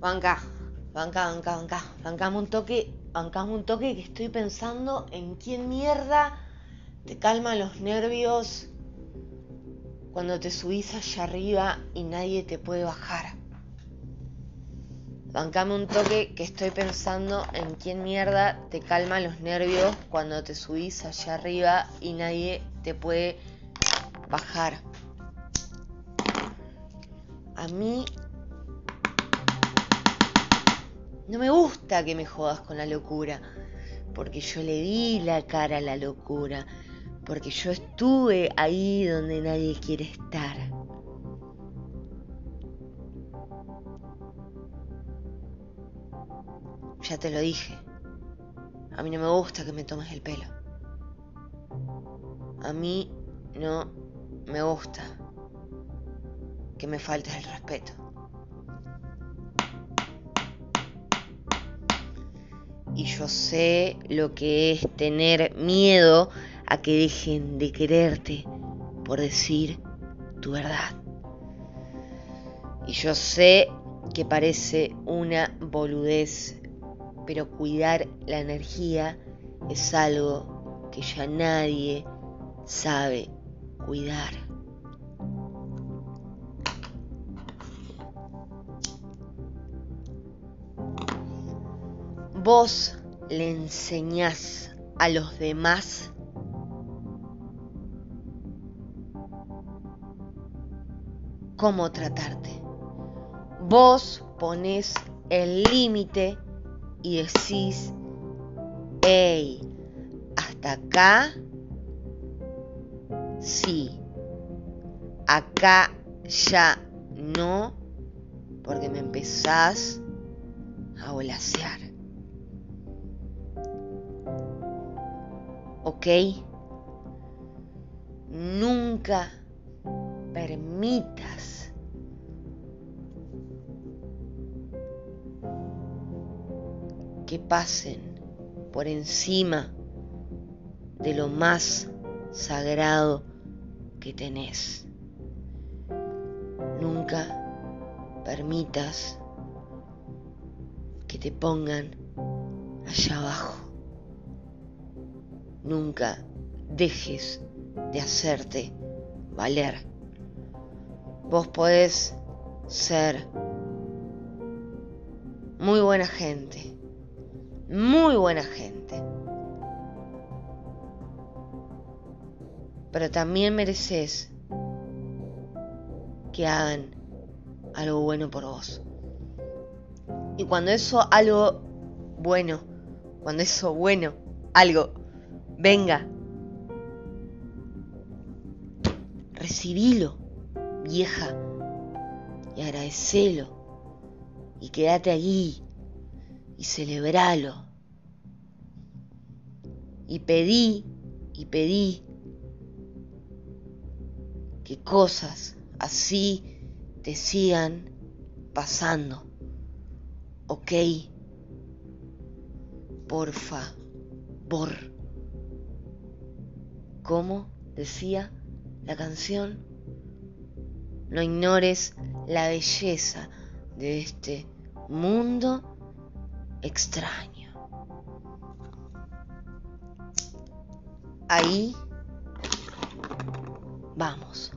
Banca, banca, banca, banca. Bancame un toque, bancame un toque que estoy pensando en quién mierda te calma los nervios cuando te subís allá arriba y nadie te puede bajar. Bancame un toque que estoy pensando en quién mierda te calma los nervios cuando te subís allá arriba y nadie te puede bajar. A mí no me gusta que me jodas con la locura, porque yo le di la cara a la locura, porque yo estuve ahí donde nadie quiere estar. Ya te lo dije, a mí no me gusta que me tomes el pelo. A mí no me gusta que me faltes el respeto. Y yo sé lo que es tener miedo a que dejen de quererte por decir tu verdad. Y yo sé que parece una boludez, pero cuidar la energía es algo que ya nadie sabe cuidar. Vos le enseñás a los demás cómo tratarte. Vos ponés el límite y decís, hey, hasta acá, sí, acá ya no, porque me empezás a volasear. Nunca permitas que pasen por encima de lo más sagrado que tenés. Nunca permitas que te pongan allá abajo. Nunca dejes de hacerte valer. Vos podés ser muy buena gente, muy buena gente. Pero también mereces que hagan algo bueno por vos. Y cuando eso algo bueno, cuando eso bueno, algo venga, recibilo, vieja, y agradecelo, y quédate allí, y celebralo. Y pedí, y pedí que cosas así te sigan pasando. ¿Ok? Porfa, por. ¿Cómo decía la canción? No ignores la belleza de este mundo extraño. Ahí vamos.